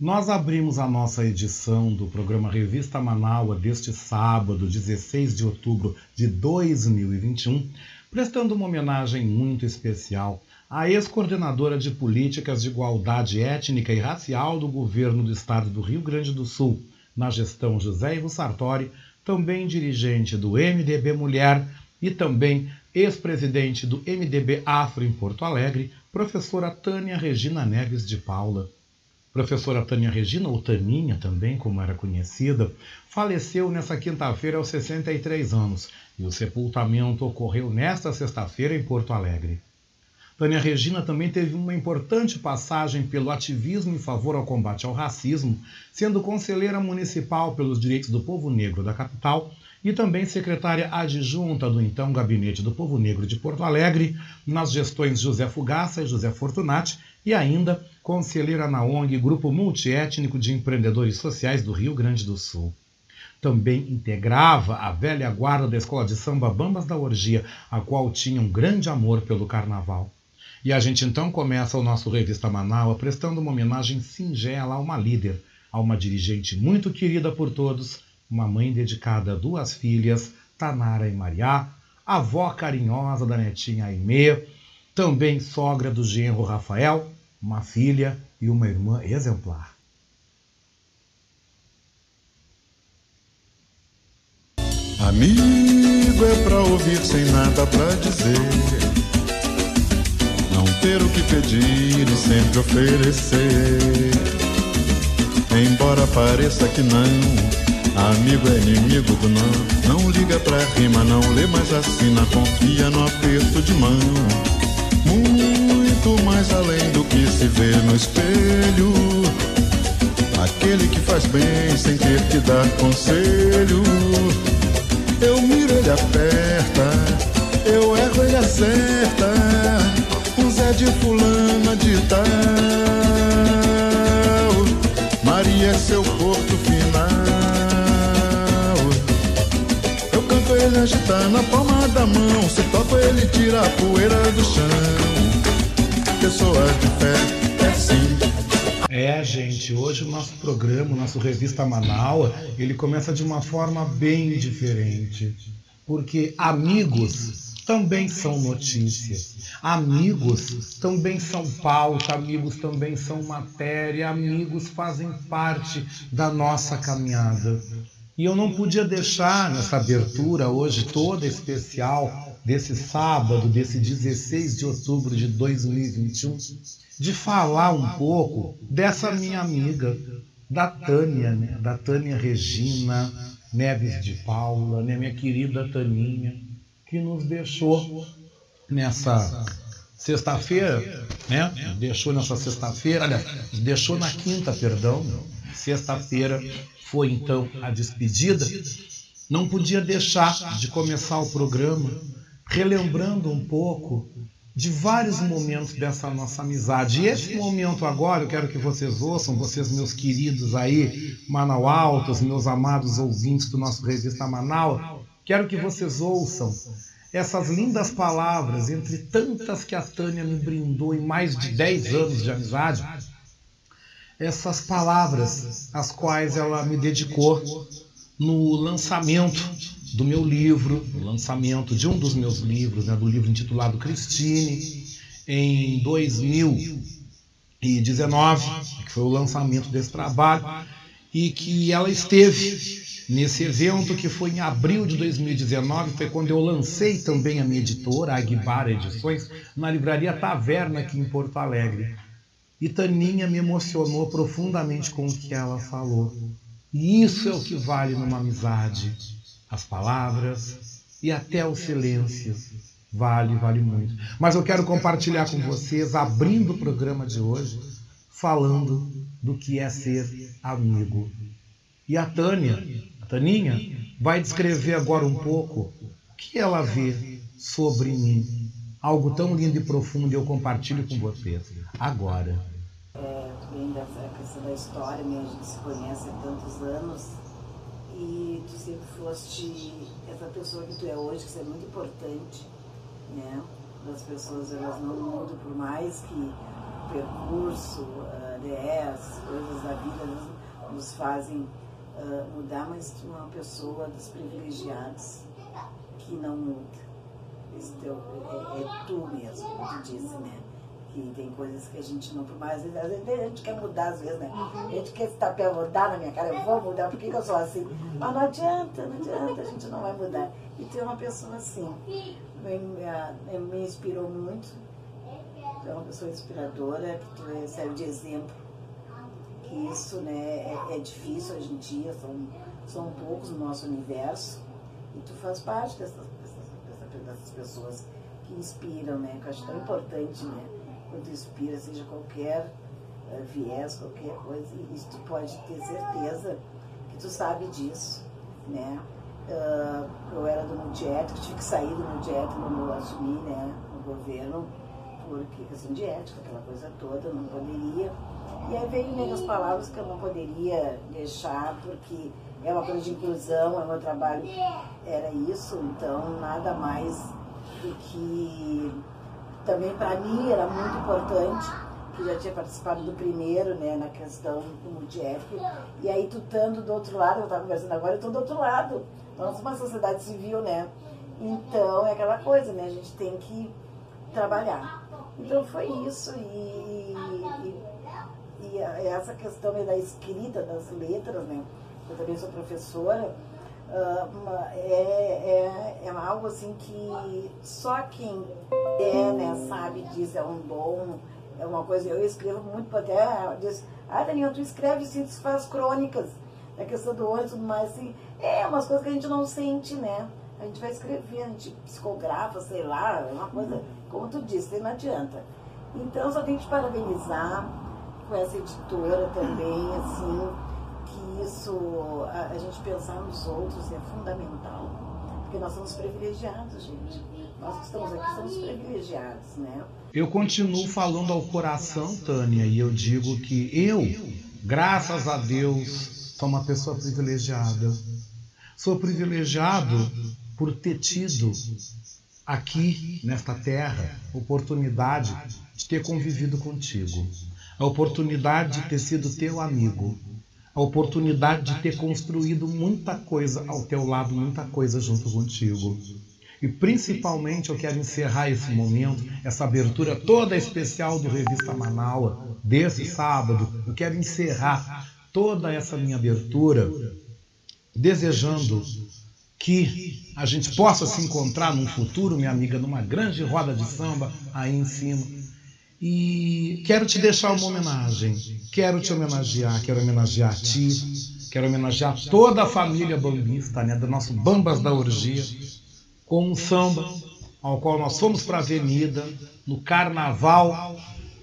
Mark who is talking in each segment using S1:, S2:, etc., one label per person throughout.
S1: Nós abrimos a nossa edição do programa Revista Manaua deste sábado, 16 de outubro de 2021, prestando uma homenagem muito especial à ex-coordenadora de políticas de igualdade étnica e racial do governo do estado do Rio Grande do Sul, na gestão José Ivo Sartori, também dirigente do MDB Mulher e também ex-presidente do MDB Afro em Porto Alegre, professora Tânia Regina Neves de Paula. Professora Tânia Regina, ou Taninha também, como era conhecida, faleceu nesta quinta-feira aos 63 anos e o sepultamento ocorreu nesta sexta-feira em Porto Alegre. Tânia Regina também teve uma importante passagem pelo ativismo em favor ao combate ao racismo, sendo conselheira municipal pelos direitos do povo negro da capital e também secretária adjunta do então Gabinete do Povo Negro de Porto Alegre, nas gestões José Fugaça e José Fortunati, e ainda conselheira na ONG Grupo Multiétnico de Empreendedores Sociais do Rio Grande do Sul. Também integrava a velha guarda da escola de samba Bambas da Orgia, a qual tinha um grande amor pelo carnaval. E a gente então começa o nosso Revista Manaus prestando uma homenagem singela a uma líder, a uma dirigente muito querida por todos, uma mãe dedicada a duas filhas, Tanara e Mariá, avó carinhosa da netinha Aimee, também sogra do genro Rafael, uma filha e uma irmã exemplar.
S2: Amigo é pra ouvir sem nada pra dizer. Não ter o que pedir e sempre oferecer. Embora pareça que não, amigo é inimigo do não. Não liga pra rima, não lê, mas assina, confia no aperto de mão muito mais além do que se vê no espelho. Aquele que faz bem sem ter que dar conselho. Eu miro, ele aperta, eu erro, ele acerta. Um Zé de fulana de tal. Maria é seu porto ele agita na palma da mão. Se toco, ele tira a poeira do chão pessoa de fé, é sim.
S1: É, gente, hoje o nosso programa, o nosso Revista Manaus, ele começa de uma forma bem diferente. Porque amigos também são notícias. Amigos também são pauta, amigos também são matéria, amigos fazem parte da nossa caminhada. E eu não podia deixar nessa abertura hoje toda especial desse sábado, desse 16 de outubro de 2021, de falar um pouco dessa minha amiga, da Tânia, né? da Tânia Regina Neves de Paula, né? minha querida Taninha, que nos deixou nessa sexta-feira, né? Deixou nessa sexta-feira, aliás, deixou na quinta, perdão. Sexta-feira foi então a despedida. Não podia deixar de começar o programa relembrando um pouco de vários momentos dessa nossa amizade. E esse momento agora, eu quero que vocês ouçam, vocês meus queridos aí, Manaualtos, meus amados ouvintes do nosso Revista Manaus, quero que vocês ouçam essas lindas palavras, entre tantas que a Tânia me brindou em mais de 10 anos de amizade, essas palavras as quais ela me dedicou no lançamento do meu livro, no lançamento de um dos meus livros, né, do livro intitulado Cristine, em 2019, que foi o lançamento desse trabalho, e que ela esteve nesse evento que foi em abril de 2019, foi quando eu lancei também a minha editora, a Aguibar Edições, na livraria Taverna aqui em Porto Alegre. E Taninha me emocionou profundamente com o que ela falou. E isso é o que vale numa amizade. As palavras e até o silêncio. Vale, vale muito. Mas eu quero compartilhar com vocês, abrindo o programa de hoje, falando do que é ser amigo. E a Tânia, a Taninha, vai descrever agora um pouco o que ela vê sobre mim. Algo tão lindo e profundo eu compartilho com vocês agora
S3: é, vem dessa questão da história, né? a gente se conhece há tantos anos e tu sempre foste essa pessoa que tu é hoje, que isso é muito importante, né? As pessoas elas não mudam por mais que o percurso, uh, as coisas da vida nos, nos fazem uh, mudar, mas uma pessoa dos privilegiados que não muda. Isso é, é, é tu mesmo, como tu disse, né? que tem coisas que a gente não, por mais, às vezes a gente quer mudar às vezes, né? A gente quer estar para mudar na minha cara, eu vou mudar, por que, que eu sou assim? Mas não adianta, não adianta, a gente não vai mudar. E ter uma pessoa assim, me, me, me inspirou muito, tu é uma pessoa inspiradora, que tu é, serve de exemplo, que isso né, é, é difícil hoje em dia, são, são poucos no nosso universo, e tu faz parte dessas, dessas, dessas pessoas que inspiram, né? Que eu acho tão importante, né? quando inspira, seja qualquer uh, viés, qualquer coisa, e isso tu pode ter certeza que tu sabe disso, né? Uh, eu era do Mundiético, tive que sair do Mundiético quando eu assumi, né, no governo, porque questão de ética, aquela coisa toda, não poderia. E aí veio né, as palavras que eu não poderia deixar, porque é uma coisa de inclusão, é meu trabalho, era isso, então nada mais do que também para mim era muito importante, que já tinha participado do primeiro, né, na questão do Multiético. E aí, tu estando do outro lado, eu estava conversando agora, eu estou do outro lado. Nós somos uma sociedade civil, né? Então, é aquela coisa, né? A gente tem que trabalhar. Então, foi isso. E, e, e essa questão da escrita, das letras, né? Eu também sou professora Uh, é, é, é algo assim que só quem é, né, sabe disso, é um dom, é uma coisa. Eu escrevo muito até, diz, ah, Daniel, tu escreve sim, tu faz crônicas, a questão do olho e tudo mais, assim, é umas coisas que a gente não sente, né? A gente vai escrever, a gente psicografa, sei lá, é uma coisa, como tu disse, não adianta. Então, só tenho que te parabenizar com essa editora também, assim, isso, a, a, gente pensar nos outros é fundamental, porque nós somos privilegiados, gente. Nós que estamos aqui somos privilegiados, né?
S1: Eu continuo falando ao coração, Tânia, e eu digo que eu, graças a Deus, sou uma pessoa privilegiada. Sou privilegiado por ter tido aqui, nesta terra, oportunidade de ter convivido contigo. A oportunidade de ter sido teu amigo a oportunidade de ter construído muita coisa ao teu lado, muita coisa junto contigo. E principalmente eu quero encerrar esse momento, essa abertura toda especial do Revista Manaua, desse sábado. Eu quero encerrar toda essa minha abertura desejando que a gente possa se encontrar num futuro, minha amiga, numa grande roda de samba aí em cima e quero te deixar uma homenagem. Quero te homenagear, quero homenagear a ti, quero homenagear toda a família bambista, né, do nosso Bambas da Orgia, com um samba ao qual nós fomos para a Avenida no Carnaval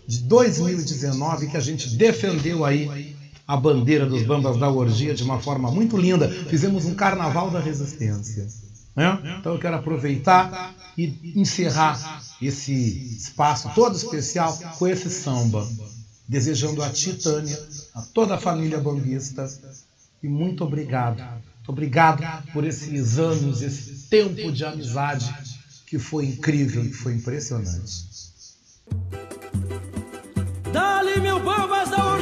S1: de 2019, que a gente defendeu aí a bandeira dos Bambas da Orgia de uma forma muito linda. Fizemos um Carnaval da Resistência. Né? Então eu quero aproveitar e encerrar esse espaço todo especial com esse samba, desejando a ti, Tânia, a toda a família bambista e muito obrigado. Obrigado por esses anos, esse tempo de amizade que foi incrível, que foi impressionante.
S4: Dali meu bambas da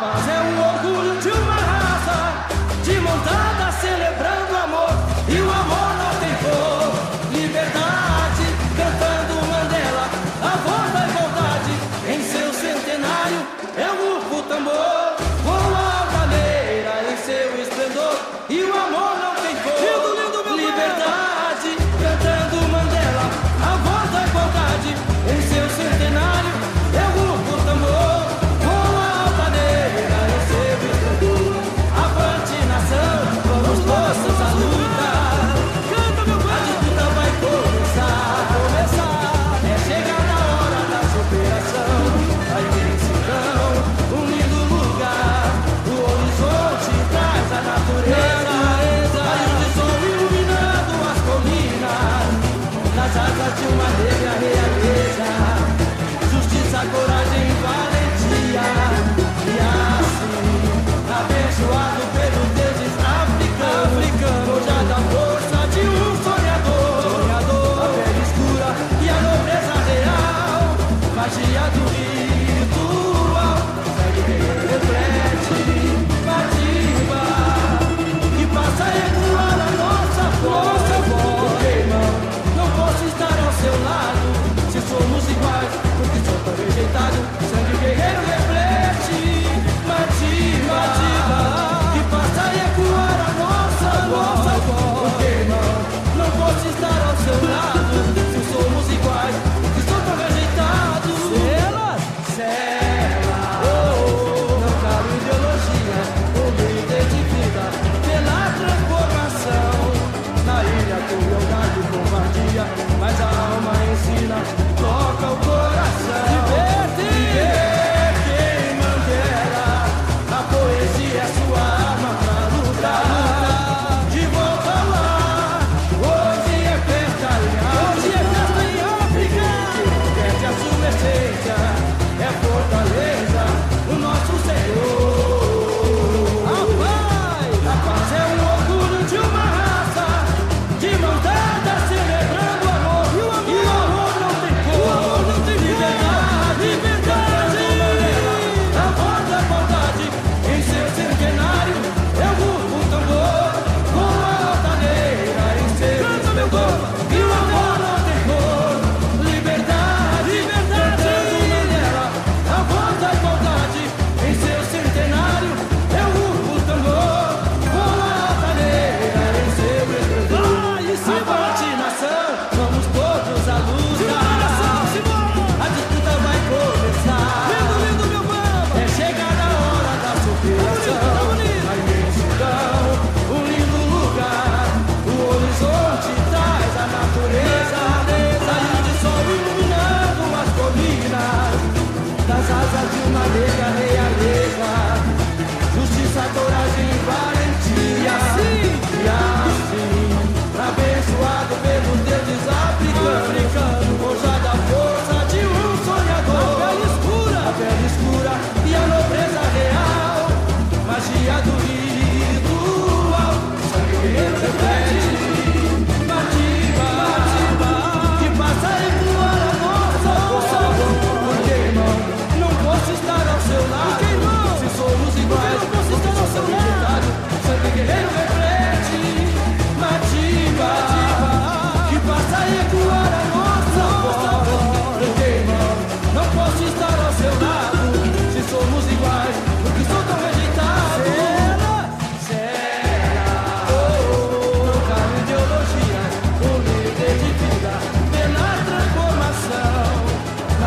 S4: Paz é o orgulho de uma raça, de montada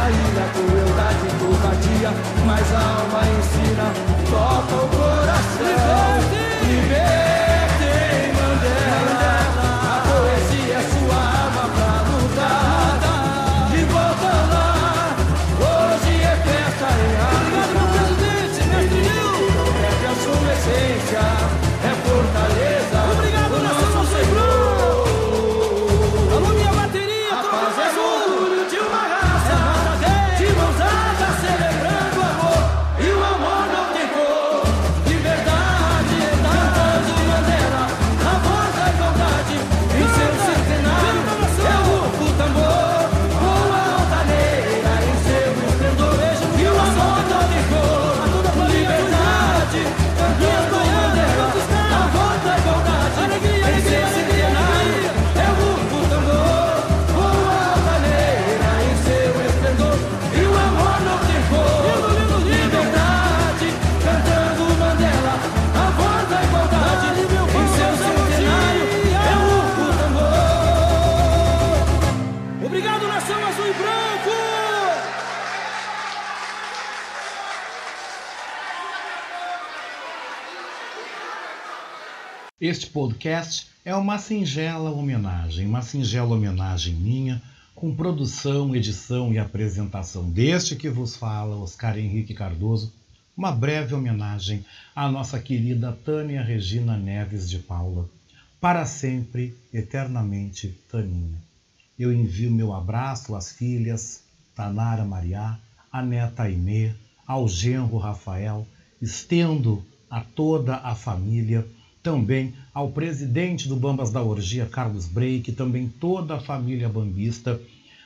S4: ilha, crueldade e covardia, mas a alma ensina, toca o coração. Liberte!
S1: Este podcast é uma singela homenagem, uma singela homenagem minha, com produção, edição e apresentação deste que vos fala, Oscar Henrique Cardoso, uma breve homenagem à nossa querida Tânia Regina Neves de Paula, para sempre, eternamente, Taninha. Eu envio meu abraço às filhas Tanara Mariá, à neta Aimee, ao genro Rafael, estendo a toda a família também ao presidente do Bambas da Orgia, Carlos Breik, também toda a família bambista,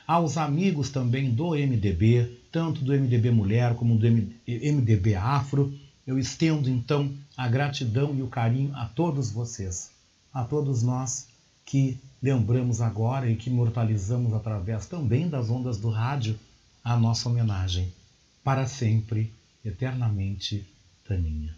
S1: aos amigos também do MDB, tanto do MDB Mulher como do MDB Afro. Eu estendo então a gratidão e o carinho a todos vocês, a todos nós que lembramos agora e que imortalizamos através também das ondas do rádio a nossa homenagem. Para sempre, eternamente, Taninha.